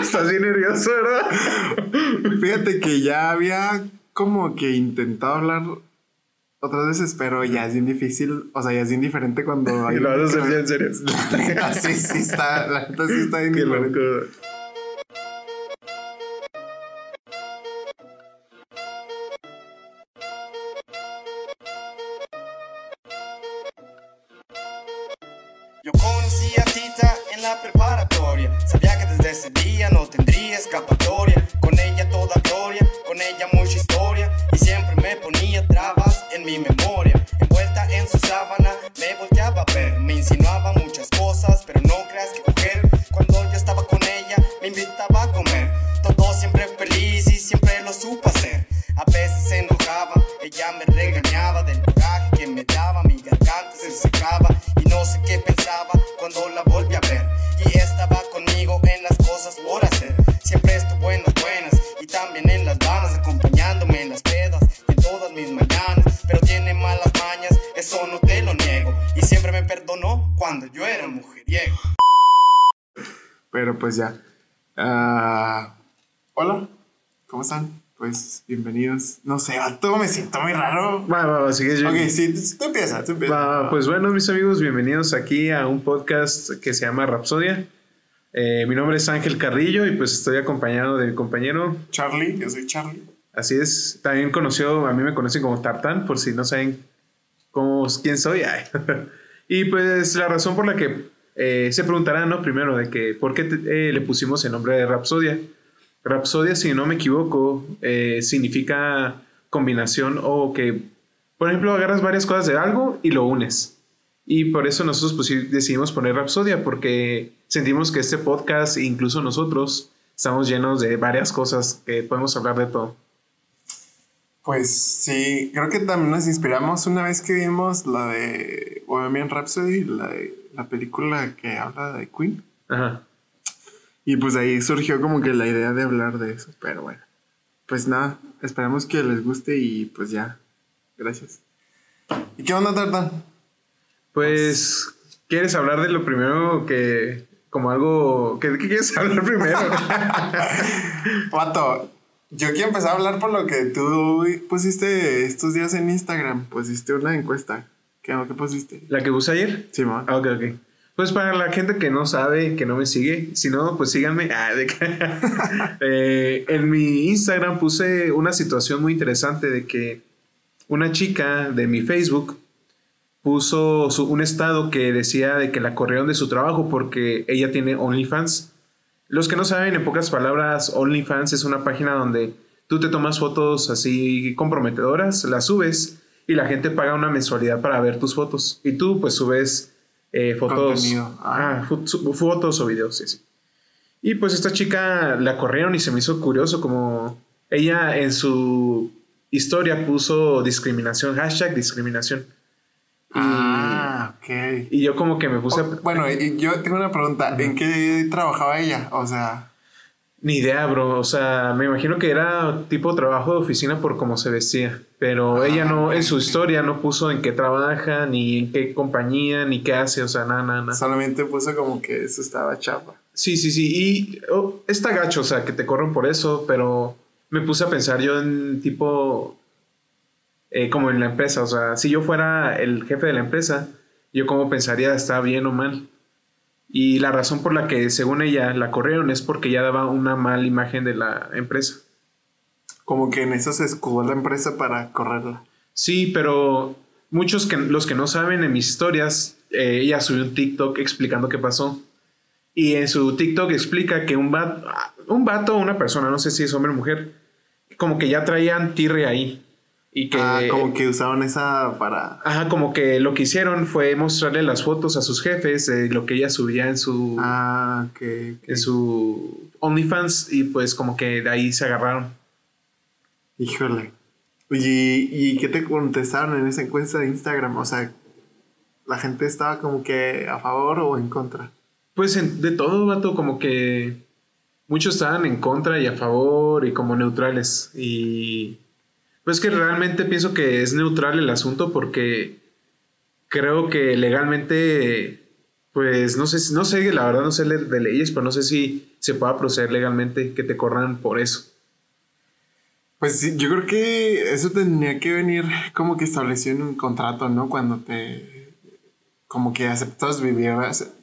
Estás bien nervioso, ¿verdad? Fíjate que ya había como que intentado hablar otras veces, pero ya es bien difícil, o sea, ya es bien diferente cuando Y lo vas a hacer ya en serio. sí, sí está, la neta sí está bien era mujeriego. Pero pues ya. Ah, hola, ¿cómo están? Pues bienvenidos. No sé, todo me siento muy raro. Va, va, va, sigue yo. Ok, sí, tú empiezas, tú empiezas. Va, pues bueno, mis amigos, bienvenidos aquí a un podcast que se llama Rapsodia. Eh, mi nombre es Ángel Carrillo y pues estoy acompañado de mi compañero. Charlie, yo soy Charlie. Así es, también conocido, a mí me conocen como Tartán, por si no saben cómo, quién soy. ay. y pues la razón por la que eh, se preguntarán, ¿no? Primero, de que por qué eh, le pusimos el nombre de Rapsodia. Rapsodia, si no me equivoco, eh, significa combinación o que, por ejemplo, agarras varias cosas de algo y lo unes. Y por eso nosotros pues, decidimos poner Rapsodia, porque sentimos que este podcast, incluso nosotros, estamos llenos de varias cosas que podemos hablar de todo. Pues sí, creo que también nos inspiramos una vez que vimos la de Bohemian Rhapsody, la, de, la película que habla de Queen. Ajá. Y pues ahí surgió como que la idea de hablar de eso. Pero bueno, pues nada, esperamos que les guste y pues ya. Gracias. ¿Y qué onda, Tartan? Pues, ¿quieres hablar de lo primero que, como algo, ¿qué, qué quieres hablar primero? Pato, yo quiero empezar a hablar por lo que tú pusiste estos días en Instagram. Pusiste una encuesta. ¿Qué, qué pusiste? ¿La que puse ayer? Sí, ma. Ah, ok, ok. Pues para la gente que no sabe, que no me sigue, si no, pues síganme. Ah, de Eh, en mi Instagram puse una situación muy interesante de que una chica de mi Facebook puso su- un estado que decía de que la corrieron de su trabajo porque ella tiene OnlyFans. Los que no saben, en pocas palabras, OnlyFans es una página donde tú te tomas fotos así comprometedoras, las subes y la gente paga una mensualidad para ver tus fotos. Y tú pues subes eh, fotos, ah, fotos o videos, sí, sí. Y pues esta chica la corrieron y se me hizo curioso como ella en su historia puso discriminación, hashtag discriminación. Y, Y yo como que me puse... Oh, bueno, yo tengo una pregunta. ¿En qué trabajaba ella? O sea, Ni idea, bro. O sea, me imagino que era tipo trabajo de oficina por cómo se vestía. Pero Ah, ella no, en su historia no puso en qué trabaja, ni en qué compañía, ni qué hace. O sea, nada, nada, solamente puso como que eso estaba chapa. Sí, sí, sí. Y oh, está gacho, o sea, que te corren por eso, pero me puse a pensar yo en tipo, eh, como en la empresa, o sea, si yo fuera el jefe de la empresa, yo como pensaría, está bien o mal. Y la razón por la que, según ella, la corrieron es porque ya daba una mala imagen de la empresa. Como que en eso se escudó la empresa para correrla. Sí, pero muchos que los que no saben en mis historias, eh, ella subió un TikTok explicando qué pasó. Y en su TikTok explica que un vato, un vato, una persona, no sé si es hombre o mujer, como que ya traían tirre ahí. Y que, Ah, como que usaban esa para. ajá, como que lo que hicieron fue mostrarle las fotos a sus jefes de lo que ella subía en su, Ah, ok. ok. en su OnlyFans y pues como que de ahí se agarraron. Híjole. ¿Y, ¿Y qué te contestaron en esa encuesta de Instagram? O sea, ¿la gente estaba como que a favor o en contra? Pues en- de todo, vato, como que muchos estaban en contra y a favor y como neutrales. Y pues que realmente pienso que es neutral el asunto porque creo que legalmente Pues no sé, si- no sé, la verdad no sé de de leyes, pero no sé si se pueda proceder legalmente que te corran por eso. Pues sí, yo creo que eso tendría que venir como que establecido en un contrato, ¿no? Cuando te como que aceptas vivir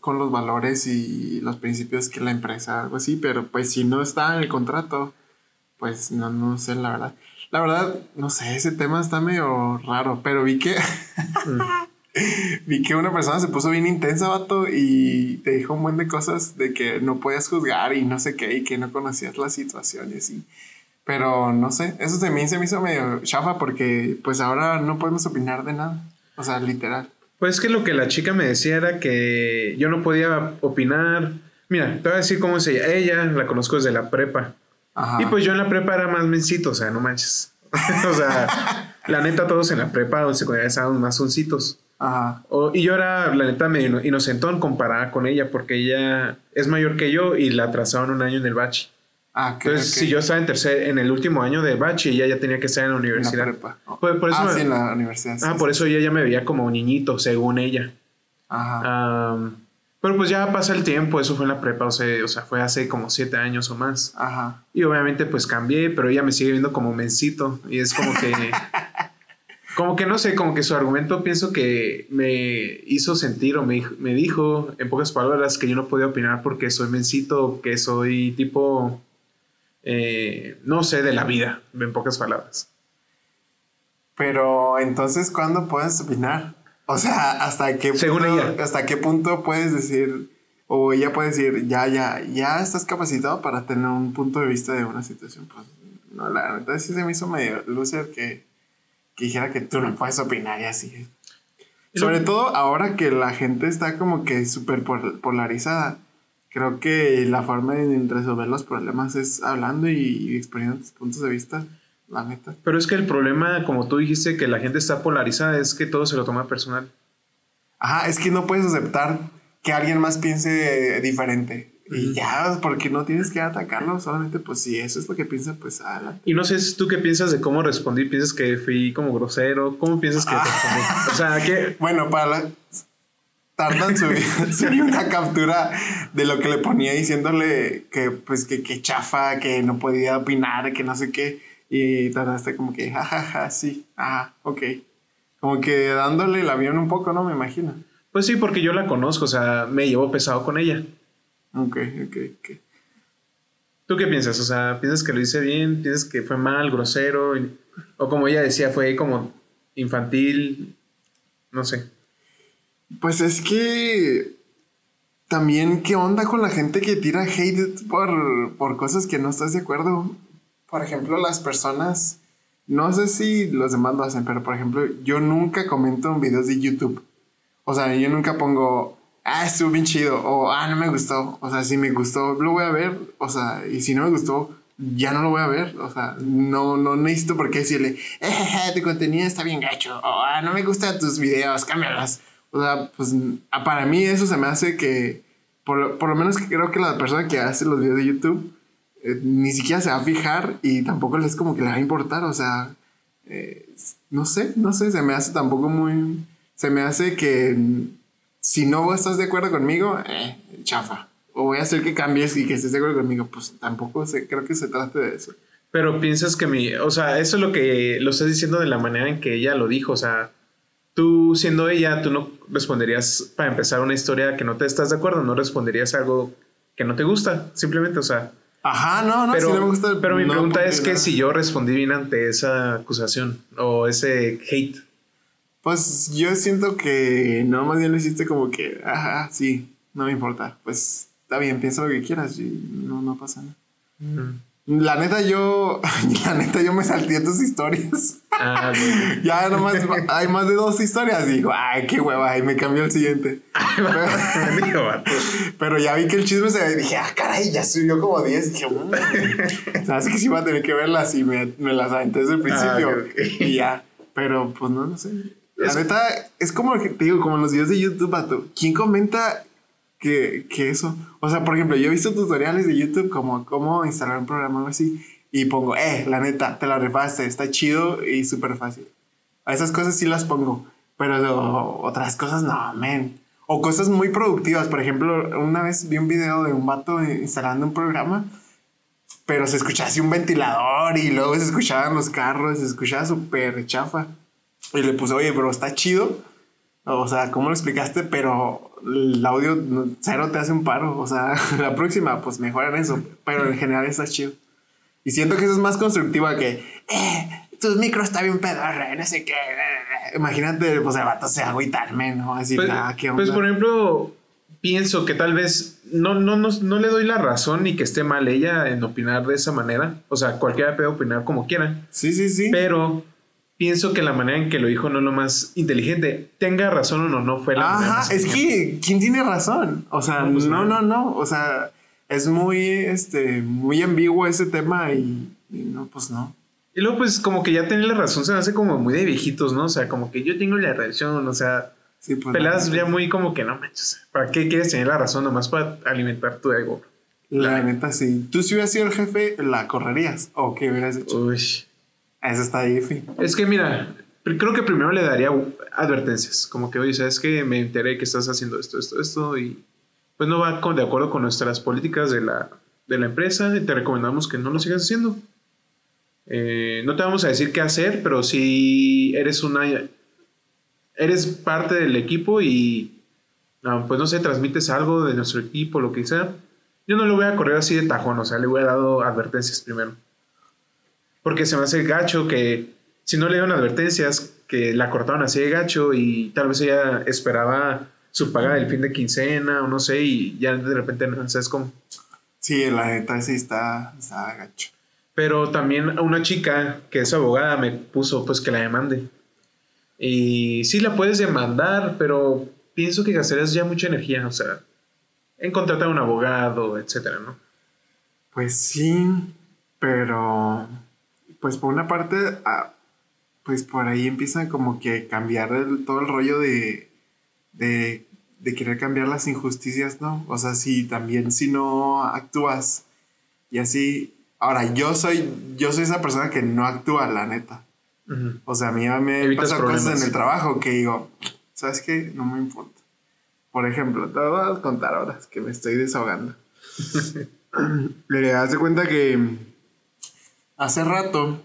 con los valores y los principios que la empresa, algo así, pero pues si no está en el contrato, pues no, no sé, la verdad. La verdad, no sé, ese tema está medio raro, pero vi que vi que una persona se puso bien intensa, vato, y te dijo un buen de cosas de que no podías juzgar y no sé qué, y que no conocías la situación y así. Pero no sé, eso mí se me hizo medio chafa porque pues ahora no podemos opinar de nada. O sea, literal. Pues es que lo que la chica me decía era que yo no podía opinar. Mira, te voy a decir cómo es ella. Ella la conozco desde la prepa. Ajá. Y pues yo en la prepa era más mencito, o sea, no manches. o sea, la neta, todos en la prepa o en secundaria estábamos más soncitos. Ajá. O- y yo era, la neta, medio ino- inocentón comparada con ella, porque ella es mayor que yo y la atrasaron un año en el bachi. Ah, ok, Entonces, si yo estaba en tercer, en el último año de bachi, ella ya tenía que estar en la En la universidad. prepa. Oh. Por- por eso ah, me- sí, en la universidad. sí, Ah, sí. por eso ella ya me veía como niñito, según ella. Ajá. Pero pues ya pasa el tiempo, eso fue en la prepa, o sea, o sea, fue hace como siete años o más. Ajá. Y obviamente pues cambié, pero ella me sigue viendo como mencito. Y es como que... como que no sé, como que su argumento pienso que me hizo sentir o me, dijo- me dijo en pocas palabras que yo no podía opinar porque soy mencito, que soy tipo... eh, no sé de la vida, en pocas palabras. Pero entonces, ¿cuándo puedes opinar? O sea, ¿hasta qué Según punto, ella. hasta qué punto puedes decir, o ella puede decir, ya, ya, ya estás capacitado para tener un punto de vista de una situación? Pues, no, la verdad sí se me hizo medio loser que, que dijera que tú no puedes opinar y así. Y lo- Sobre todo ahora que la gente está como que súper pol- polarizada. Creo que la forma de resolver los problemas es hablando y, y exponiendo tus puntos de vista, la neta. Pero es que el problema, como tú dijiste, que la gente está polarizada, es que todo se lo toma personal. Ajá, es que no puedes aceptar que alguien más piense diferente. Y ya, porque no tienes que atacarlo, solamente pues si eso es lo que piensa, pues adelante. Y no sé si tú qué piensas de cómo respondí. ¿Piensas que fui como grosero? ¿Cómo piensas que respondí? O sea, que... Bueno, para la... Tardan subir, subí una captura de lo que le ponía diciéndole que pues que, que chafa, que no podía opinar, que no sé qué. Y tardaste como que, jajaja, sí, ajá, ok. Como que dándole el avión un poco, ¿no? Me imagino. Pues sí, porque yo la conozco, o sea, me llevo pesado con ella. Ok, ok, ok. ¿Tú qué piensas? O sea, ¿piensas que lo hice bien? ¿Piensas que fue mal, grosero? O como ella decía, fue como infantil, no sé. Pues es que también qué onda con la gente que tira hate por, por cosas que no estás de acuerdo. Por ejemplo, las personas, no sé si los demás lo hacen, pero por ejemplo, yo nunca comento en videos de YouTube. O sea, yo nunca pongo, ah, estuvo bien chido, o ah, no me gustó. O sea, si me gustó, lo voy a ver. O sea, y si no me gustó, ya no lo voy a ver. O sea, no, no necesito por qué decirle, eh, tu contenido está bien gacho, o ah, no me gustan tus videos, cámbialas. O sea, pues ah, para mí eso se me hace que, por, por lo menos creo que la persona que hace los videos de YouTube eh, ni siquiera se va a fijar y tampoco les como que le va a importar. O sea, eh, no sé, no sé, se me hace tampoco muy... Se me hace que si no estás de acuerdo conmigo, eh, chafa. O voy a hacer que cambies y que estés de acuerdo conmigo. Pues tampoco se, creo que se trate de eso. Pero piensas que mi... O sea, eso es lo que lo estás diciendo de la manera en que ella lo dijo. O sea, tú siendo ella, tú no responderías para empezar una historia que no te estás de acuerdo, no responderías algo que no te gusta, simplemente, o sea... Ajá, no, no, pero, si no me gusta. pero mi no pregunta es que nada. si yo respondí bien ante esa acusación o ese hate. Pues yo siento que no, más bien lo hiciste como que, ajá, sí, no me importa. Pues está bien, piensa lo que quieras y no, no pasa nada. Mm. La neta, yo, la neta, yo me salté tus historias. Ah, bueno. ya nomás hay más de dos historias. Y digo, ay, qué hueva, y me cambió el siguiente. Digo, vato. Pero ya vi que el chisme se dije, ah, caray, ya subió como 10. Dije, mm. sabes que sí va a tener que verlas y me, me las aventé desde el principio. Ah, ok, ok. Y ya. Pero pues no, no sé. La Es- neta, es como te digo, como en los videos de YouTube. ¿Quién comenta que, que eso? O sea, por ejemplo, yo he visto tutoriales de YouTube como cómo instalar un programa o algo así. Y pongo, eh, la neta, te la refaste, está chido y súper fácil. A esas cosas sí las pongo. Pero otras cosas no, men. O cosas muy productivas. Por ejemplo, una vez vi un video de un vato instalando un programa, pero se escuchaba así un ventilador y luego se escuchaban los carros, se escuchaba súper chafa. Y le puse, oye, pero está chido. O sea, ¿cómo lo explicaste? Pero el audio cero te hace un paro. O sea, la próxima, pues mejoran eso. Pero en general está chido. Y siento que eso es más constructiva que, eh, tu micro está bien pedorra, no sé qué. Imagínate, pues el vato se agüitarme, ¿no? Así, Pues, ah, ¿qué onda? pues, por ejemplo, pienso que tal vez no, no, no, no le doy la razón ni que esté mal ella en opinar de esa manera. O sea, cualquiera puede opinar como quiera. sí, sí, sí. Pero pienso que la manera en que lo dijo no es lo más inteligente. Tenga razón o no, no fue la manera Ajá, más es que, ¿quién tiene razón? O sea, No, pues, no, no. no. O sea, es muy, este, muy ambiguo ese tema y, y no, pues no. Y luego, pues, como que ya tener la razón se hace como muy de viejitos, ¿no? O sea, como que yo tengo la razón, o sea, Sí, pues. peladas la, ya muy como que no manches. ¿Para qué quieres tener la razón nomás para alimentar tu ego? la neta, sí. Tú si hubieras sido el jefe, ¿la correrías? ¿O qué hubieras hecho? Uy. Eso está difícil. Es que mira, creo que primero le daría advertencias, como que, oye, sabes que me enteré que estás haciendo esto, esto, esto, y pues no va con- de acuerdo con nuestras políticas de la, de la empresa, y te recomendamos que no lo sigas haciendo. Eh, no te vamos a decir qué hacer, pero si eres una... Eres parte del equipo y, ah, pues no sé, transmites algo de nuestro equipo, lo que sea. Yo no lo voy a correr así de tajón, o sea, le voy a dado advertencias primero. Porque se me hace gacho que si no le dieron advertencias, que la cortaron así de gacho y tal vez ella esperaba su paga del fin de quincena o no sé, y ya de repente no sabes cómo. Sí, la neta, sí está, está gacho. Pero también una chica que es abogada me puso pues que la demande. Y sí la puedes demandar, pero pienso que gastarías ya mucha energía, o sea, en contratar a un abogado, etcétera, ¿no? Pues sí, pero pues por una parte, ah, pues por ahí empieza como que cambiar el- todo el rollo de, de, de querer cambiar las injusticias, ¿no? O sea, si también si no actúas y así, ahora yo soy, yo soy esa persona que no actúa, la neta. Ujú. O sea, a mí me pasan cosas en el trabajo que digo, ¿sabes qué? No me importa. Por ejemplo, te voy a contar ahora es que me estoy desahogando. Le das de cuenta que hace rato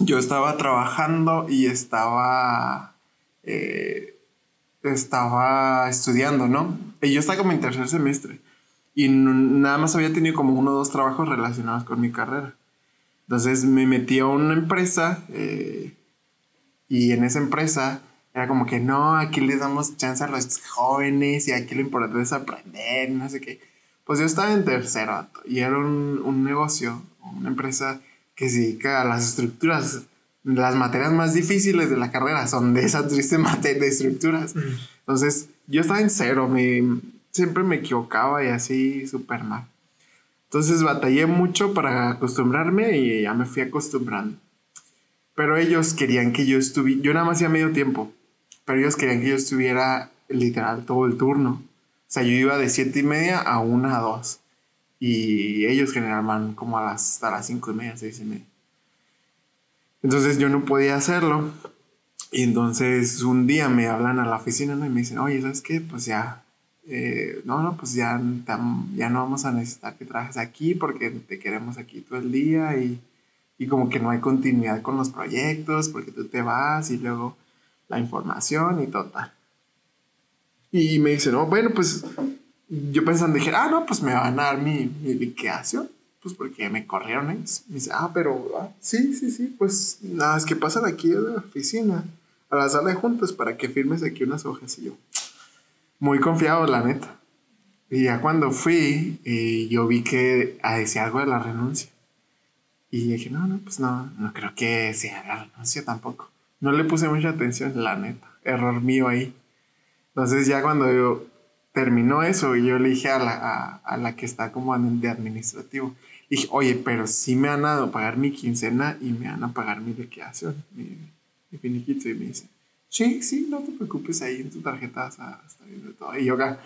yo estaba trabajando y estaba eh, estaba estudiando, ¿no? Y yo estaba como en tercer semestre y nada más había tenido como uno o dos trabajos relacionados con mi carrera. Entonces me metí a una empresa eh, y en esa empresa era como que no, aquí les damos chance a los jóvenes y aquí lo importante es aprender, no sé qué. Pues yo estaba en tercero y era un, un negocio, una empresa que se dedica a las estructuras. Las materias más difíciles de la carrera son de esa triste materia de estructuras. Entonces yo estaba en cero, me, siempre me equivocaba y así súper mal. Entonces batallé mucho para acostumbrarme y ya me fui acostumbrando. Pero ellos querían que yo estuviera, yo nada más hacía medio tiempo, pero ellos querían que yo estuviera literal todo el turno. O sea, yo iba de siete y media a una a dos. Y ellos generaban como a las, hasta las cinco y media, seis y media. Entonces yo no podía hacerlo. Y entonces un día me hablan a la oficina ¿no? y me dicen, oye, ¿sabes qué? Pues ya, eh, no, no, pues ya, tam- ya no vamos a necesitar que trabajes aquí porque te queremos aquí todo el día y, y como que no hay continuidad con los proyectos porque tú te vas y luego la información y total. Y me dicen, no, bueno, pues yo pensando, dije, ah, no, pues me van a dar mi, mi liquidación, pues porque me corrieron ellos. Me dice, ah, pero, ah, sí, sí, sí, pues nada, es que pasan aquí a la oficina, a la sala de juntas para que firmes aquí unas hojas y yo. Muy confiado, la neta. Y ya cuando fui, eh, yo vi que decía algo de la renuncia. Y dije, no, no, pues no, no creo que sea la renuncia tampoco. No le puse mucha atención, la neta. Error mío ahí. Entonces ya cuando yo terminó eso, yo le dije a la, a, a la que está como de administrativo, dije, oye, pero sí me han dado a pagar mi quincena y me van a pagar mi liquidación, mi, mi finiquito. Y me dice, sí, sí, no te preocupes, ahí en tu tarjeta está, bien de todo. Y yo acá,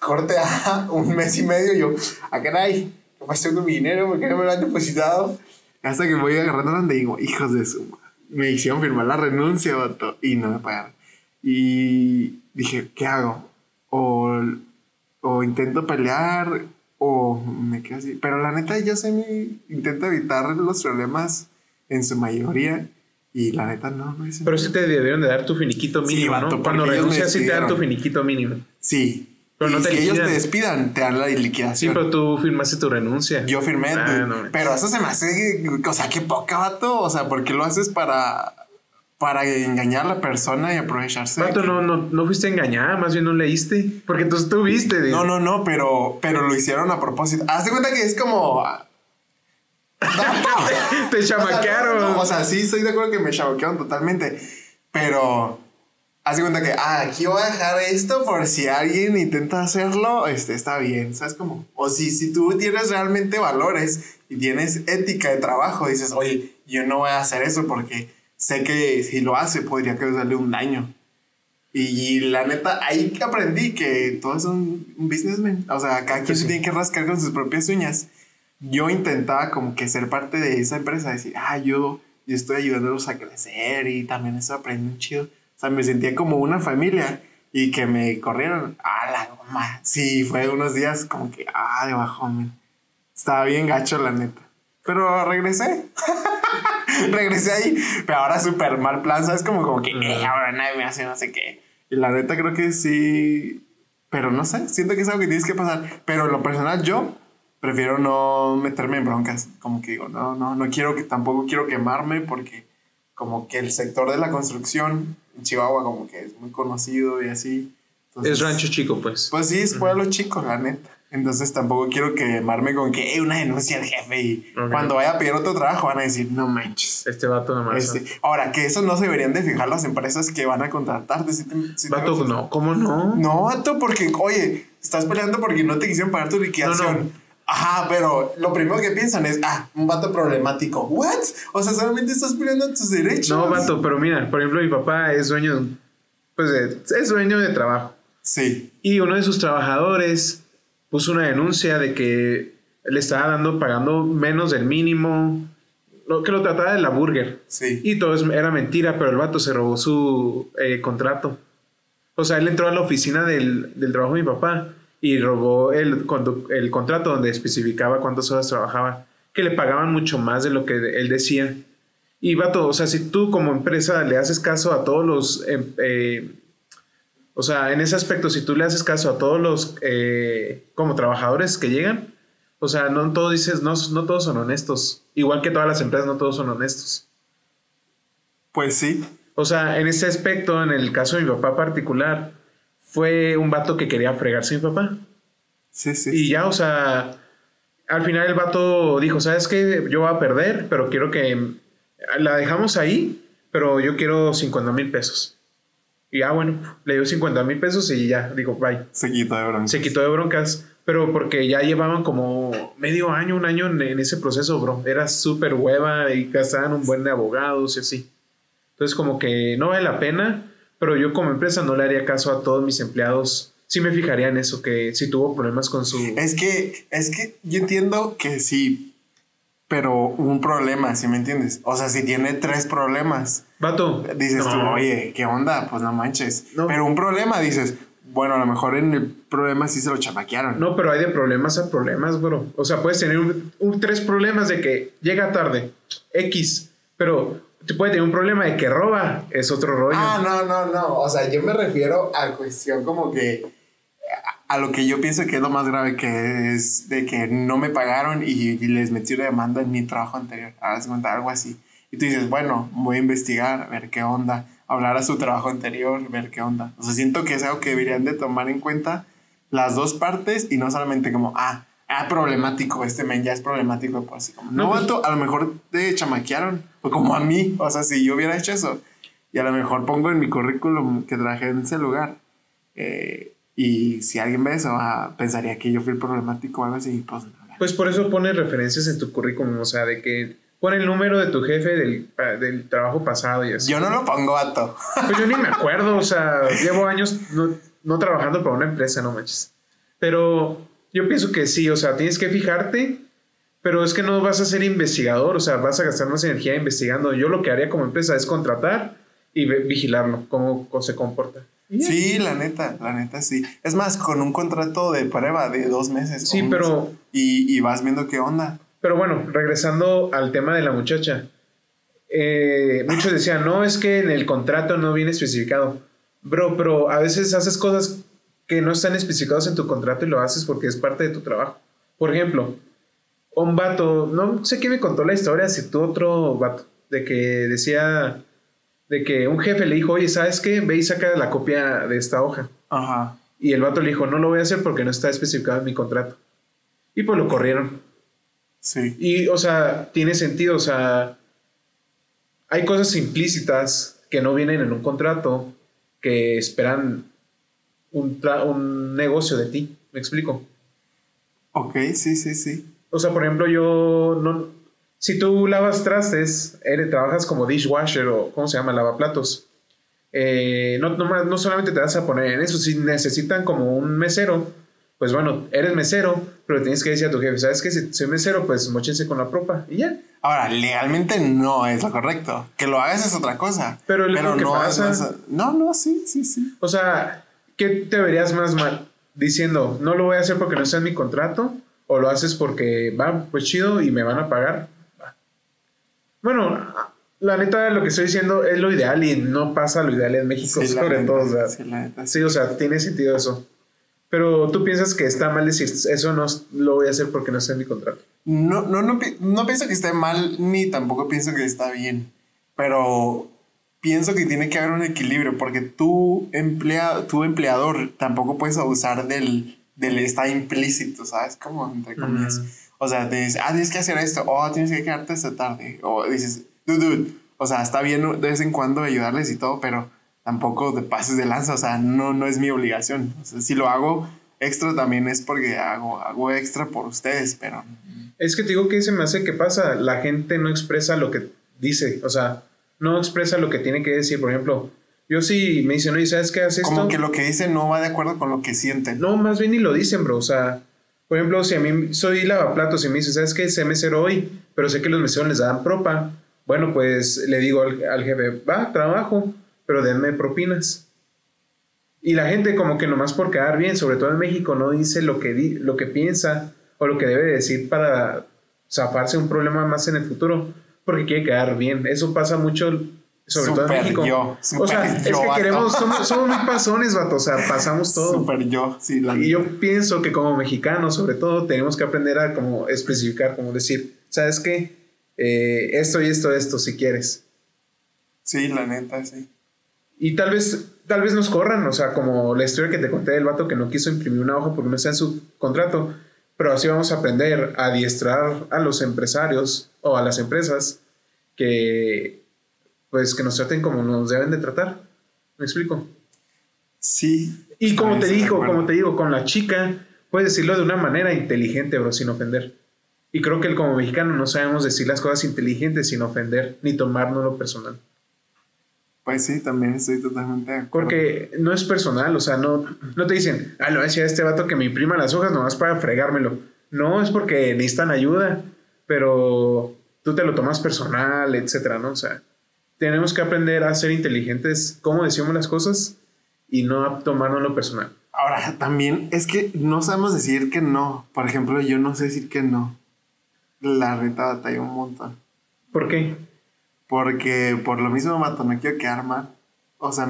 corte a un mes y medio, y yo, ¿a qué hay? ¿Qué pasó con mi dinero? ¿Por qué no me lo han depositado? Hasta que voy agarrando donde digo, hijos de su. Me hicieron firmar la renuncia, vato, y no me pagaron. Y dije, ¿qué hago? O, o intento pelear o me quedo así. Pero la neta, yo sé mi, intento evitar los problemas en su mayoría. Y la neta, no, no hice Pero nada. sí te debieron de dar tu finiquito Sí, mínimo, vato, ¿no? Cuando porque renuncias sí te dan tu finiquito mínimo. Sí. Pero y no te si ellos te despidan, te dan la Sí, liquidación. pero tú firmaste tu renuncia. Yo firmé, Ah, no pero eso se me hace, o sea, qué poca, vato. O sea, ¿por qué lo haces para, para engañar a la persona y aprovecharse? que- no, no, no fuiste engañada, más bien no leíste. Porque entonces tú viste. de- No, no, no, pero, pero lo hicieron a propósito. Haz de cuenta que es como. Te chamaquearon. O sea, no, no, o sea, sí, estoy de acuerdo que me chamaquearon totalmente. Pero. Haz de cuenta que, ah, aquí voy a dejar esto por si alguien intenta hacerlo, este, está bien, ¿sabes cómo? O si, si tú tienes realmente valores y tienes ética de trabajo, dices, oye, yo no voy a hacer eso porque sé que si lo hace podría causarle un daño. Y, la neta, ahí aprendí que todo es un, un businessman. O sea, cada quien sí. tiene que rascar con sus propias uñas. Yo intentaba como que ser parte de esa empresa, decir, ah, yo, yo estoy ayudándolos a crecer y también eso aprendí un chido. O sea, me sentía como una familia y que me corrieron. Ah, la goma. Sí, fue unos días como que, ah, de bajón. Estaba bien gacho, la neta. Pero regresé. regresé ahí. Pero ahora súper mal plan, ¿sabes? Como, como que, eh, ahora nadie me hace no sé qué. Y la neta creo que sí. Pero no sé, siento que es algo que tienes que pasar. Pero en lo personal, yo prefiero no meterme en broncas. Como que digo, no, no, no quiero que tampoco quiero quemarme porque como que el sector de la construcción en Chihuahua como que es muy conocido y así. Entonces, Es rancho chico, pues. Pues sí, es pueblo chico, la neta. Entonces tampoco quiero quemarme con que "Eh, una denuncia al jefe y cuando vaya a pedir otro trabajo van a decir, no manches. Este vato. Este, ahora, que eso no se deberían de fijar las empresas que van a contratarte. ¿sí te- Vato, no, ¿cómo no? No, vato, porque, oye, estás peleando porque no te quisieron pagar tu liquidación. No, no. Ajá, pero lo primero que piensan es, ah, un vato problemático. ¿What? O sea, solamente estás peleando tus derechos. No, vato, pero mira, por ejemplo, mi papá es dueño Pues es dueño de trabajo. Sí, Y uno de sus trabajadores puso una denuncia de que le estaba dando, pagando menos del mínimo, lo que lo trataba de la burger. sí. Y todo es- era mentira, pero el vato se robó su eh, contrato. O sea, él entró a la oficina del, del trabajo de mi papá y robó el, el contrato donde especificaba cuántas horas trabajaba, que le pagaban mucho más de lo que él decía. Y vato, o sea, si tú como empresa le haces caso a todos los... em, eh, o sea, en ese aspecto, si tú le haces caso a todos los eh, como trabajadores que llegan, o sea, no todos dices, no, no todos son honestos. Igual que todas las empresas, no todos son honestos. Pues sí. O sea, en ese aspecto, en el caso de mi papá particular, fue un vato que quería fregarse a mi papá. Sí, sí. Y ya, o sea, al final el vato dijo, ¿sabes qué? Yo voy a perder, pero quiero que la dejamos ahí, pero yo quiero 50 mil pesos. Y ya, bueno, le dio 50 mil pesos y ya, digo, bye. Se quitó de bronca. Se quitó de broncas, pero porque ya llevaban como medio año, un año en, en ese proceso, bro. Era súper hueva y gastaban un buen de abogados y así. Entonces, como que no vale la pena, pero yo como empresa no le haría caso a todos mis empleados. Sí me fijaría en eso, que si tuvo problemas con su... Es que, es que yo entiendo que sí, pero un problema, ¿sí me entiendes? O sea, si tiene tres problemas, Vato. dices tú, oye, ¿qué onda? Pues no manches. No. Pero un problema, dices, bueno, a lo mejor en el problema sí se lo chamaquearon. No, pero hay de problemas a problemas, bro. O sea, puedes tener un, un- tres problemas de que llega tarde, X, pero te puede tener un problema de que roba, es otro rollo. Ah, no, no, no. O sea, yo me refiero a cuestión como que a, lo que yo pienso que es lo más grave que es de que no me pagaron y, y les metí una demanda en mi trabajo anterior. Ahora se cuenta algo así. Y tú dices, bueno, voy a investigar, a ver qué onda, hablar a su trabajo anterior, ver qué onda. O sea, siento que es algo que deberían de tomar en cuenta las dos partes y no solamente como, ah, ah, problemático, este men ya es problemático, pues así como, no, No, pues- a lo mejor te chamaquearon, o como a mí, o sea, si yo hubiera hecho eso, y a lo mejor pongo en mi currículum que trabajé en ese lugar, eh, y si alguien ve eso, ah, pensaría que yo fui el problemático o algo así, pues. Pues por eso pones referencias en tu currículum, o sea, de que pone el número de tu jefe del, del trabajo pasado y así. Yo no lo pongo, vato. Pues yo ni me acuerdo, o sea, llevo años no, no trabajando para una empresa, no manches. Pero yo pienso que sí, o sea, tienes que fijarte, pero es que no vas a ser investigador, o sea, vas a gastar más energía investigando. Yo lo que haría como empresa es contratar y vigilarlo, cómo, cómo se comporta. Sí, la neta, la neta sí. Es más, con un contrato de prueba de dos meses. Sí, pero- mes, Y, y vas viendo qué onda. Pero bueno, regresando al tema de la muchacha. eh, muchos decían, no, es que en el contrato no viene especificado. Bro, pero a veces haces cosas que no están especificadas en tu contrato y lo haces porque es parte de tu trabajo. Por ejemplo, un vato, no sé quién me contó la historia, si tú otro vato, de que decía, de que un jefe le dijo, oye, ¿sabes qué? Ve y saca la copia de esta hoja. Ajá. Y el vato le dijo, no lo voy a hacer porque no está especificado en mi contrato. Y pues lo corrieron. Sí. Y, o sea, tiene sentido, o sea, hay cosas implícitas que no vienen en un contrato que esperan un, tra- un negocio de ti, ¿me explico? Ok, sí, sí, sí. O sea, por ejemplo, yo no... Si tú lavas trastes, eres, trabajas como dishwasher o, ¿cómo se llama? Lavaplatos. Eh, no, no, no solamente te vas a poner en eso, si necesitan como un mesero, pues bueno, eres mesero, pero tienes que decir a tu jefe, ¿sabes qué? Si soy mesero, pues mochense con la propa y ya. Ahora, legalmente no es lo correcto. Que lo hagas es otra cosa. Pero es lo que no pasa. es- no, no, sí, sí, sí. O sea, ¿qué te verías más mal? Diciendo, no lo voy a hacer porque no está en mi contrato, o lo haces porque va, pues chido y me van a pagar. Bueno, la neta, lo que estoy diciendo es lo ideal y no pasa lo ideal en México, Sí, sobre todo. o sea, sí, la neta, sí. o sea, tiene sentido eso. Pero tú piensas que está mal decir, eso no lo voy a hacer porque no está en mi contrato. No, no, no, no pienso que esté mal, ni tampoco pienso que está bien. Pero pienso que tiene que haber un equilibrio, porque tú, emplea, tu empleador, tampoco puedes abusar del, del está implícito, ¿sabes? Como entre comillas. Mm. O sea, te dice, ah, tienes que hacer esto, o tienes que quedarte esta tarde. O dices, dude, dude. O sea, está bien de vez en cuando ayudarles y todo, pero tampoco te pases de lanza. O sea, no, no es mi obligación. O sea, si lo hago extra también es porque hago, hago extra por ustedes, pero Es que te digo que se me hace que pasa, la gente no expresa lo que dice, o sea, no expresa lo que tiene que decir. Por ejemplo, yo sí me dicen, oye, ¿sabes qué haces esto? Como que lo que dicen no va de acuerdo con lo que sienten. No, más bien ni lo dicen, bro. O sea, por ejemplo, si a mí soy lavaplatos y me dice, ¿sabes qué? Sé mesero hoy, pero sé que los meseros les dan propa. Bueno, pues le digo al, al jefe, va, trabajo, pero denme propinas. Y la gente como que nomás por quedar bien, sobre todo en México, no dice lo que, di- lo que piensa o lo que debe decir para zafarse un problema más en el futuro, porque quiere quedar bien. Eso pasa mucho, sobre todo en México. yo, o súper sea, es yo, que vato. queremos, somos, somos muy pasones, vato, o sea, pasamos todo. Súper yo, sí, la Y yo pienso que como mexicanos, sobre todo, tenemos que aprender a como especificar, como decir, ¿sabes qué? Eh, esto y esto, esto, si quieres. Sí, la neta, sí. Y tal vez, tal vez nos corran, o sea, como la historia que te conté del vato que no quiso imprimir una hoja porque no está en su contrato, pero así vamos a aprender a adiestrar a los empresarios o a las empresas que, pues, que nos traten como nos deben de tratar. ¿Me explico? Sí. Y como te digo, como te digo, con la chica, puedes decirlo de una manera inteligente, bro, sin ofender. Y creo que como mexicano no sabemos decir las cosas inteligentes sin ofender, ni tomárnoslo personal. Pues sí, también estoy totalmente de acuerdo. Porque no es personal, o sea, no, no te dicen, ah, le voy a decir a este vato que me imprima las hojas nomás para fregármelo. No, es porque necesitan ayuda, pero tú te lo tomas personal, etcétera, ¿no? O sea, tenemos que aprender a ser inteligentes, cómo decimos las cosas y no a tomárnoslo personal. Ahora, también es que no sabemos decir que no. Por ejemplo, yo no sé decir que no. La reta batalla un montón. ¿Por qué? Porque por lo mismo, mato, no quiero quedar mal. O sea,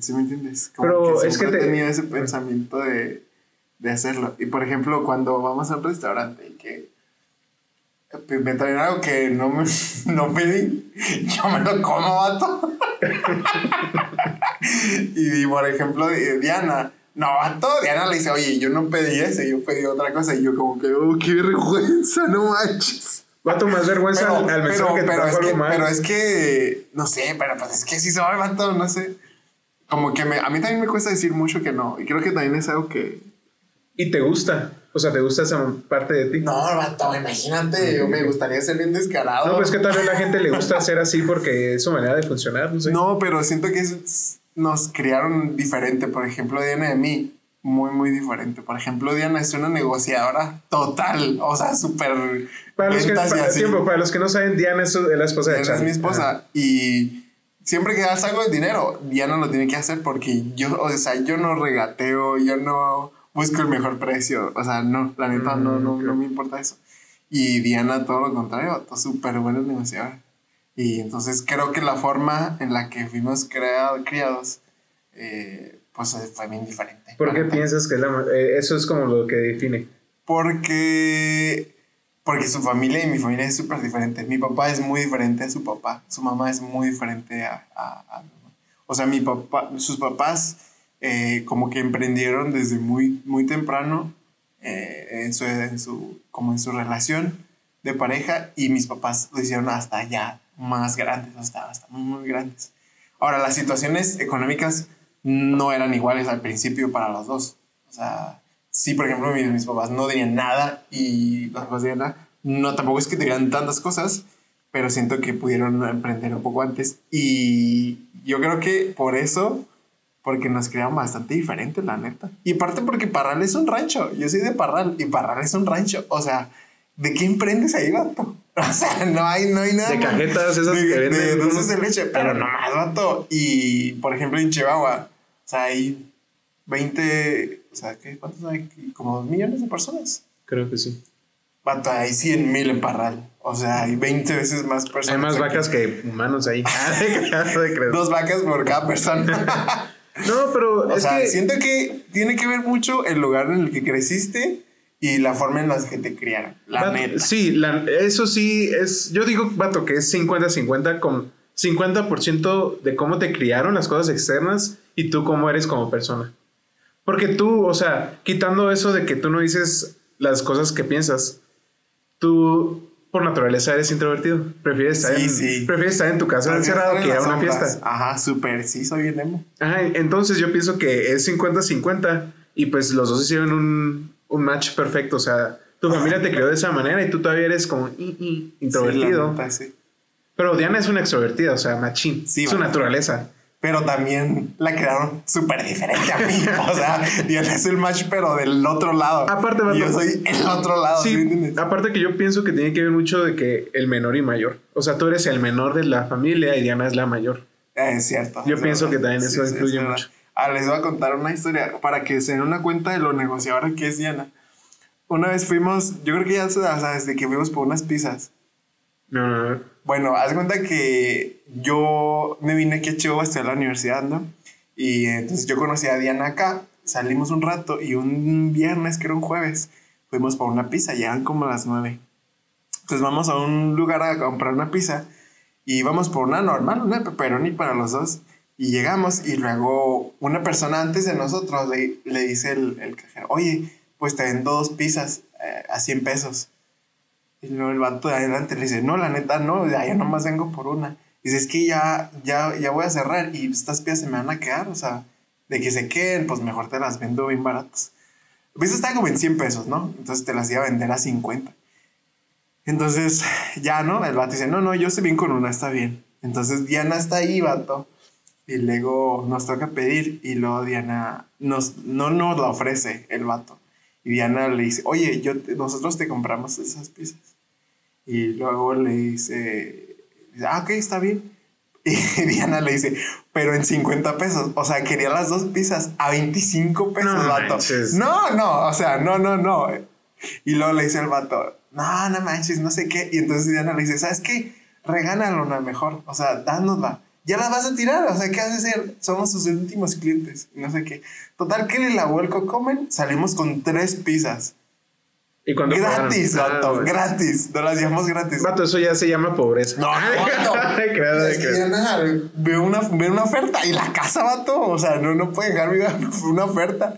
¿sí me entiendes? Como Pero es que he te- tenido ese pensamiento de, de hacerlo. Y por ejemplo, cuando vamos a un restaurante y que me traen algo que no me no pedí, yo me lo como, vato. y por ejemplo, di- Diana, no, vato, Diana le dice, oye, yo no pedí ese, yo pedí otra cosa. Y yo como que, oh, qué vergüenza, no manches. Va a tomar vergüenza Pero, al, al pero, que pero es que, pero es que, no sé, pero pues es que sí soy vato, no sé. Como que me, a mí también me cuesta decir mucho que no. Y creo que también es algo que... Y te gusta. O sea, te gusta esa parte de ti. No, vato, imagínate, yo me gustaría ser bien descarado. No, pues que tal vez a la gente le gusta hacer así porque es su manera de funcionar, no sé. No, pero siento que es- nos criaron diferente. Por ejemplo, Diana de mí, muy, muy diferente. Por ejemplo, Diana es una negociadora total. O sea, súper. para, los que, para, tiempo, para los que no saben, Diana es su- la esposa de Diana es Charlie. mi esposa. Y siempre que das algo de dinero, Diana lo tiene que hacer porque yo, o sea, yo no regateo, yo no busco el mejor precio. O sea, no, la neta, no, no, no me importa eso. Y Diana, todo lo contrario, súper buena negociadora. Y entonces creo que la forma en la que fuimos creado, criados, eh, pues fue bien diferente. ¿Por qué piensas que la, eh, eso es como lo que define? Porque, porque su familia y mi familia es súper diferente. Mi papá es muy diferente a su papá. Su mamá es muy diferente a, a, O sea, mi papá, sus papás eh, como que emprendieron desde muy, muy temprano eh, en, su, en, su, como en su relación de pareja y mis papás lo hicieron hasta ya más grandes, hasta, hasta muy grandes. Ahora, las situaciones económicas no eran iguales al principio para los dos. O sea, sí, por ejemplo, mis, mis papás no tenían nada y los papás de nada. No, tampoco es que tenían tantas cosas, pero siento que pudieron emprender un poco antes. Y yo creo que por eso porque nos crearon bastante diferentes, la neta. Y aparte porque Parral es un rancho. Yo soy de Parral y Parral es un rancho. O sea, ¿de qué emprendes ahí, vato? O sea, no hay, no hay nada. De cajetas esas de, que venden. De dulces de leche, pero nomás, vato. Y, por ejemplo, en Chihuahua, o sea, hay 20, o sea, ¿qué? ¿cuántos hay? Como 2 millones de personas. Creo que sí. Vato, hay 100 mil en Parral. O sea, hay 20 veces más personas. Hay más vacas que humanos ahí. Dos vacas por cada persona. No, pero o sea, siento que tiene que ver mucho el lugar en el que creciste y la forma en la que te criaron. La neta. Sí, eso sí es. Yo digo, vato, que es 50-50 con 50% de cómo te criaron las cosas externas y tú cómo eres como persona. Porque tú, o sea, quitando eso de que tú no dices las cosas que piensas, tú por naturaleza eres introvertido. Prefieres estar, en, Prefieres estar en tu casa encerrado que ir a una fiesta. Ajá, súper, sí, soy bien emo. Ajá, entonces yo pienso que es 50-50 y pues los dos hicieron un, un match perfecto. O sea, tu familia te creó de esa manera y tú todavía eres como introvertido. Sí, Pero Diana es una extrovertida, o sea, machín. Sí, su naturaleza pero también la crearon súper diferente a mí. o sea, Diana es el match, pero del otro lado. Aparte, yo soy el otro lado. Sí, aparte que yo pienso que tiene que ver mucho de que el menor y mayor. O sea, tú eres el menor de la familia y Diana es la mayor. Es cierto. Yo pienso que también eso influye mucho. Ah, les voy a contar una historia para que se den una cuenta de lo negociadora que es Diana. Una vez fuimos, yo creo que ya sabes, desde que fuimos por unas pizzas. No, no, no. Bueno, haz cuenta que yo me vine aquí a Chihuahua a la universidad, ¿no? Y entonces yo conocí a Diana acá, salimos un rato y un viernes, que era un jueves, fuimos por una pizza, llegan como a las nueve. Entonces vamos a un lugar a comprar una pizza y vamos por una normal, una pepperoni para los dos. Y llegamos y luego una persona antes de nosotros le, le dice el, el, cajero, oye, pues te vendo dos pizzas eh, a 100 pesos. Y luego el vato de adelante le dice, no, la neta, no, ya, yo nomás vengo por una. Dice, es que ya, ya, ya voy a cerrar y estas piezas se me van a quedar, o sea, de que se queden, pues mejor te las vendo bien baratas. Pues está como en 100 pesos, ¿no? Entonces te las iba a vender a 50. Entonces, ya, ¿no? El vato dice, no, no, yo estoy bien con una, está bien. Entonces Diana está ahí, vato. Y luego nos toca pedir y luego Diana nos, no nos la ofrece el vato. Y Diana le dice, oye, yo nosotros te compramos esas piezas. Y luego le dice, ah, ok, está bien. Y Diana le dice, pero en 50 pesos. O sea, quería las dos pizzas a 25 pesos, no, vato. No, no, o sea, no, no, no. Y luego le dice al vato, no, no manches, no sé qué. Y entonces Diana le dice, ¿sabes qué? Regánalo una mejor. O sea, dánosla ya la vas a tirar, o sea, ¿qué vas a hacer? Somos sus últimos clientes, no sé qué. Total, que le la vuelco comen, salimos con tres pizzas. ¿Y cuando Gratis, vato, ah, gratis. Nos las llamamos gratis. Vato, eso ya se llama pobreza. No, no, no. Veo una, ve una oferta y la casa, vato. O sea, no, no puede dejar vida una oferta.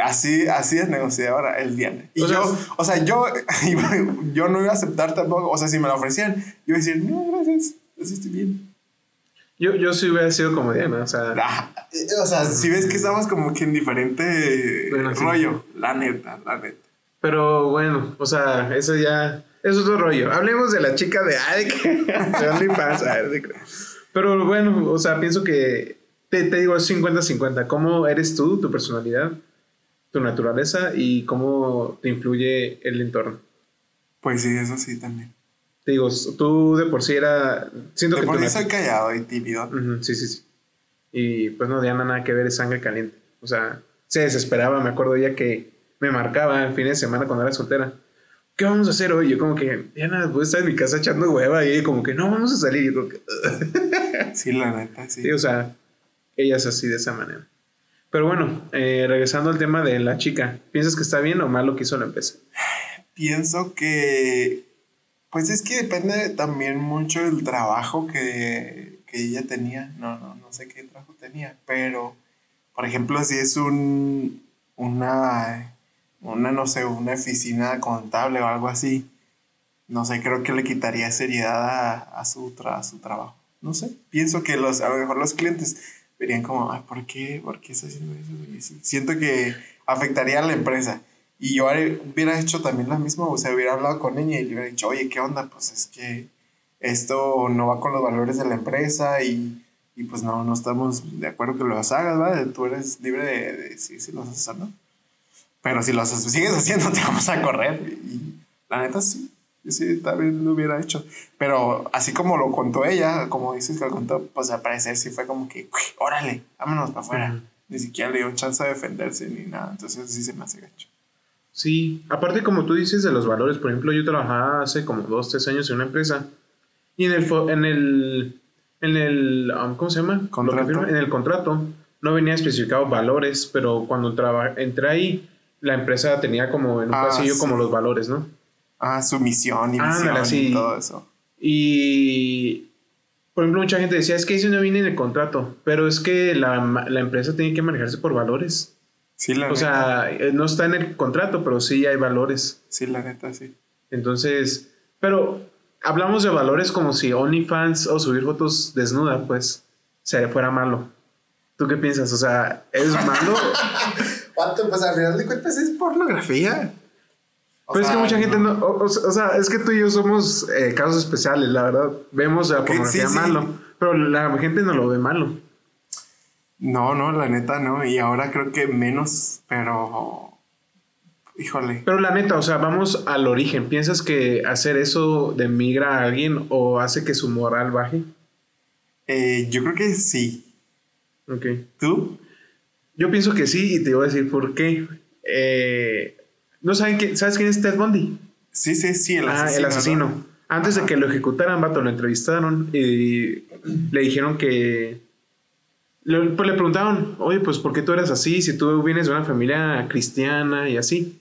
Así, así es negociadora el día. Y yo, o sea, yo, yo no iba a aceptar tampoco. O sea, si me la ofrecían, yo iba a decir, no, gracias, así estoy bien. Yo, yo sí hubiera sido como Diana, o sea. Ah, o sea, si ves que estamos como que en diferente rollo, la neta, la neta. Pero bueno, o sea, eso ya. Eso es otro rollo. Hablemos de la chica de Ay, de OnlyFans. Pero bueno, o sea, pienso que. Te, te digo, es 50-50. ¿Cómo eres tú, tu personalidad, tu naturaleza y cómo te influye el entorno? Pues sí, eso sí también. te digo, tú de por sí era. Siento De que por sí soy callado y tímido. Ujú, sí, sí, sí. Y pues no, Diana nada que ver, es sangre caliente. O sea, se desesperaba, me acuerdo ella que me marcaba el fin de semana cuando era soltera. ¿Qué vamos a hacer hoy? Yo como que, Diana, pues estar en mi casa echando hueva y ella como que, no, vamos a salir. Y yo como que, Sí, la neta, sí. sí, o sea, ella es así de esa manera. Pero bueno, eh, regresando al tema de la chica, ¿piensas que está bien o mal lo que hizo la empresa? Pienso que, pues es que depende también mucho del trabajo que, que ella tenía. No, no, no sé qué trabajo tenía, pero, por ejemplo, si es un, una, una, no sé, una oficina contable o algo así, no sé, creo que le quitaría seriedad a, a su, tra- a su trabajo. No sé, pienso que los, a lo mejor los clientes verían como, "Ay, ¿por qué? ¿Por qué está haciendo eso? Siento que afectaría a la empresa. Y yo hubiera hecho también lo mismo, o sea, hubiera hablado con ella y le hubiera dicho, oye, ¿qué onda? Pues es que esto no va con los valores de la empresa y, y pues no, no estamos de acuerdo que los hagas, ¿vale? Tú eres libre de, de decir si los haces o no. Pero si los sigues haciendo, te vamos a correr. Y la neta, sí. Sí, también lo hubiera hecho. Pero así como lo contó ella, como dices que lo contó, pues al parecer sí fue como que, "Uy, órale, vámonos para afuera. Ni siquiera le dio chance de defenderse ni nada. Entonces sí se me hace gacho. Sí, aparte como tú dices de los valores, por ejemplo, yo trabajaba hace como dos, tres años en una empresa y en el, en el, en el, um, ¿cómo se llama? Lo que Contrato. firma- En el contrato no venía especificado valores, pero cuando entré ahí, la empresa tenía como en un Ah, pasillo sí. como los valores, ¿no? Ah, su misión y Ándale, visión sí. y todo eso. Y, por ejemplo, mucha gente decía, es que eso no viene en el contrato, pero es que la, la empresa tiene que manejarse por valores. Sí, la O neta. sea, eh, no está en el contrato, pero sí hay valores. Sí, la neta, sí. Entonces, pero hablamos de valores como si OnlyFans o subir fotos desnuda, pues, se fuera malo. ¿Tú qué piensas? O sea, ¿es malo? Pues al final de cuentas es pornografía. O Pues es que mucha gente no... O, sea, es que tú y yo somos eh, casos especiales, la verdad. Vemos la pornografía sí, sí. malo, pero la gente no lo ve malo. No, no, la neta no. Y ahora creo que menos, pero. Híjole. Pero la neta, o sea, vamos al origen. ¿Piensas que hacer eso demigra a alguien o hace que su moral baje? Eh, yo creo que sí. Ok. ¿Tú? Yo pienso que sí y te voy a decir por qué. Eh, ¿No saben quién, sabes quién es Ted Bundy? Sí, sí, sí, el Ah, asesino. el asesino. ¿no? Antes de que lo ejecutaran, vato, lo entrevistaron y le dijeron que... le- pues le preguntaron, oye, pues ¿por qué tú eras así? Si tú vienes de una familia cristiana y así.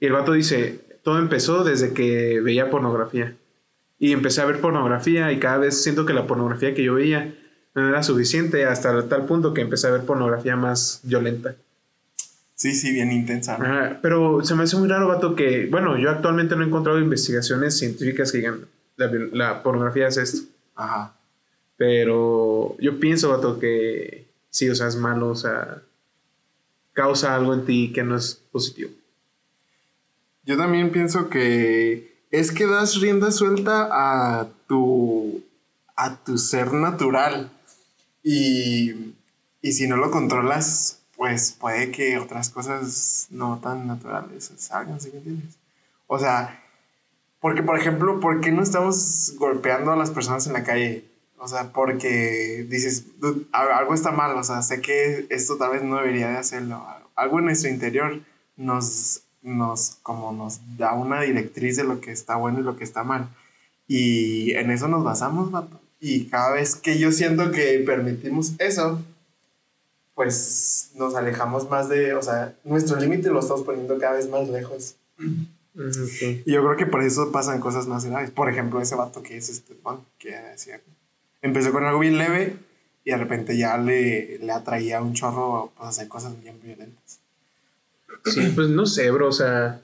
Y el vato dice, todo empezó desde que veía pornografía. Y empecé a ver pornografía y cada vez siento que la pornografía que yo veía no era suficiente hasta tal punto que empecé a ver pornografía más violenta. Sí, sí, bien intensa. ¿no? Ajá, pero se me hace muy raro, vato, que, bueno, yo actualmente no he encontrado investigaciones científicas que digan, la, la pornografía es esto. Ajá. Pero yo pienso, vato, que sí, o sea, es malo, o sea, causa algo en ti que no es positivo. Yo también pienso que es que das rienda suelta a tu, a tu ser natural. Y, y si no lo controlas, pues puede que otras cosas no tan naturales salgan, ¿sí me entiendes? O sea, porque por ejemplo, ¿por qué no estamos golpeando a las personas en la calle? O sea, porque dices, "Dude, al- algo está mal, o sea, sé que esto tal vez no debería de hacerlo. Algo en nuestro interior nos, nos, como nos da una directriz de lo que está bueno y lo que está mal. Y en eso nos basamos, vato. Y cada vez que yo siento que permitimos eso, pues nos alejamos más de, o sea, nuestro límite lo estamos poniendo cada vez más lejos. Okay. Y yo creo que por eso pasan cosas más graves. Por ejemplo, ese vato que es este, bueno, que decía, empezó con algo bien leve y de repente ya le, le atraía un chorro pues, hacer cosas bien violentas. Sí, pues no sé, bro, o sea,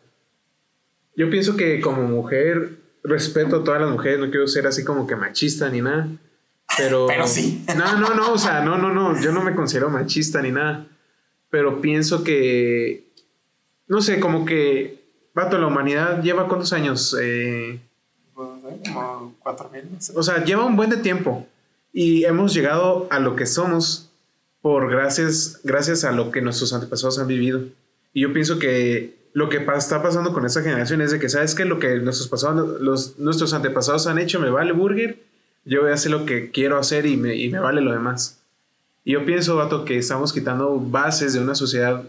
yo pienso que como mujer respeto a todas las mujeres, no quiero ser así como que machista ni nada, pero... Pero sí. No, no, no, o sea, no, no, no, yo no me considero machista ni nada, pero pienso que, no sé, como que, vato, la humanidad lleva cuántos años, eh, como cuatro mil, no sé. o sea, lleva un buen de tiempo y hemos llegado a lo que somos por gracias, gracias a lo que nuestros antepasados han vivido. Y yo pienso que lo que está pasando con esa generación es de que, ¿sabes qué? Lo que nuestros, pasados, los, nuestros antepasados han hecho me vale burger, yo voy a hacer lo que quiero hacer y me, y me vale lo demás. Y yo pienso, vato, que estamos quitando bases de una sociedad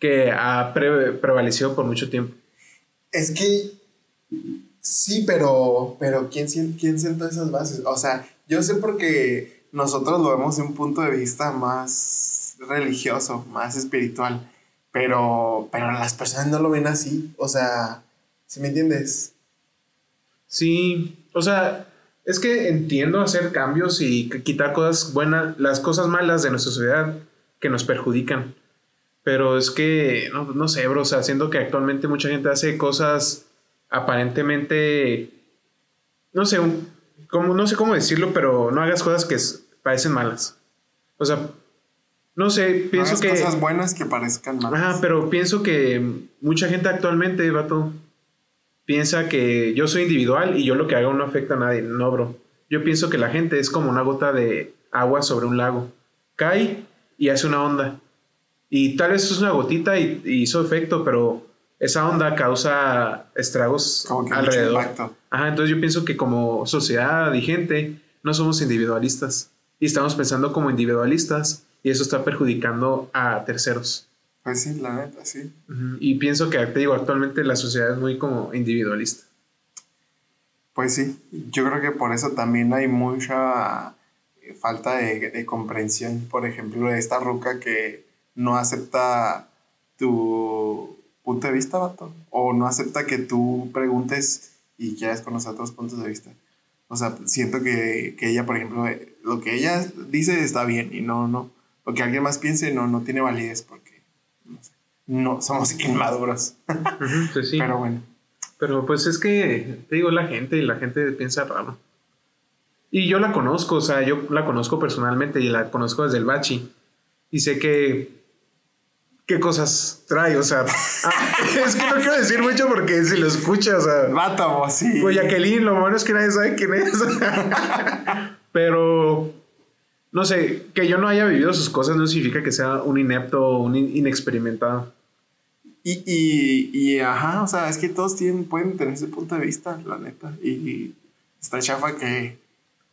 que ha pre- prevalecido por mucho tiempo. Es que sí, pero, pero ¿quién, ¿quién sentó esas bases? O sea, yo sé porque nosotros lo vemos de un punto de vista más religioso, más espiritual, pero, pero las personas no lo ven así. O sea, ¿sí me entiendes? Sí, o sea, es que entiendo hacer cambios y qu- quitar cosas buenas, las cosas malas de nuestra sociedad que nos perjudican. Pero es que, no, no sé, bro, o sea, siento que actualmente mucha gente hace cosas aparentemente, no sé, no sé cómo decirlo, pero no hagas cosas que parecen malas. O sea, no sé, No pienso hagas que... cosas buenas que parezcan malas. Ajá, pero pienso que mucha gente actualmente, vato, piensa que yo soy individual y yo lo que haga no afecta a nadie. No, bro. Yo pienso que la gente es como una gota de agua sobre un lago. Cae y hace una onda. Y tal vez es una gotita y, y hizo efecto, pero esa onda causa estragos Como que alrededor. Ajá, entonces yo pienso que como sociedad y gente no somos individualistas. Y estamos pensando como individualistas y eso está perjudicando a terceros. Pues sí, la neta, sí. Y pienso que, te digo, actualmente la sociedad es muy como individualista. Pues sí, yo creo que por eso también hay mucha eh, falta de, de comprensión. Por ejemplo, de esta ruca que no acepta tu punto de vista, vato. O no acepta que tú preguntes y quieras conocer otros puntos de vista. O sea, siento que, que ella, por ejemplo, lo que ella dice está bien y no, no. Lo que alguien más piense no, no tiene validez porque no, sé, no somos inmaduros. Pues sí. Pero bueno. Pero pues es que, te digo, la gente, la gente piensa raro. Y yo la conozco, o sea, yo la conozco personalmente y la conozco desde el bachi. Y sé que... ¿Qué cosas trae? O sea, ah, es que no quiero decir mucho porque si lo escuchas, o sea... Vos, sí. Pues Jacqueline, lo bueno es que nadie sabe quién es. Pero, no sé, que yo no haya vivido sus cosas no significa que sea un inepto o un in- inexperimentado. Y, y, y, ajá, o sea, es que todos tienen, pueden tener ese punto de vista, la neta. Y, y está chafa que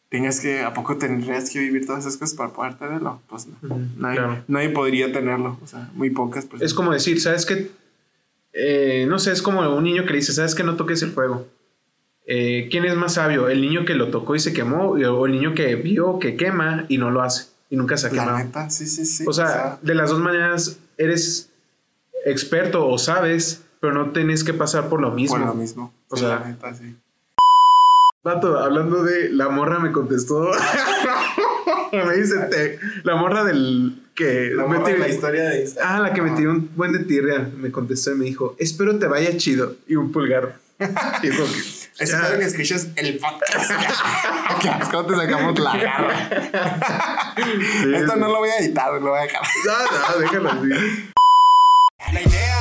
tengas que, ¿a poco tendrías que vivir todas esas cosas para poder tenerlo? Pues no. Nadie, claro. nadie podría tenerlo, o sea, muy pocas personas. Es como decir, ¿sabes qué? Eh, no sé, es como un niño que le dice, ¿sabes qué? No toques el fuego. Eh, ¿Quién es más sabio? ¿El niño que lo tocó y se quemó? ¿O el niño que vio que quema y no lo hace? Y nunca se ha la quemado. neta, sí, sí, sí. O sea, de las dos maneras eres experto o sabes, pero no tenés que pasar por lo mismo. por lo mismo. O Sí, sea, la neta, sí. Vato, hablando de la morra me contestó. me dice, te- la morra del que La me la historia de Instagram. Ah, la que me tiró un buen de tirria. Me contestó y me dijo, espero te vaya chido. Y un pulgar. Y dijo. Espero que escuches el podcast. que es como te sacamos la garra. Sí, Esto no lo voy a editar, lo voy a dejar. No, no, déjalo así. La idea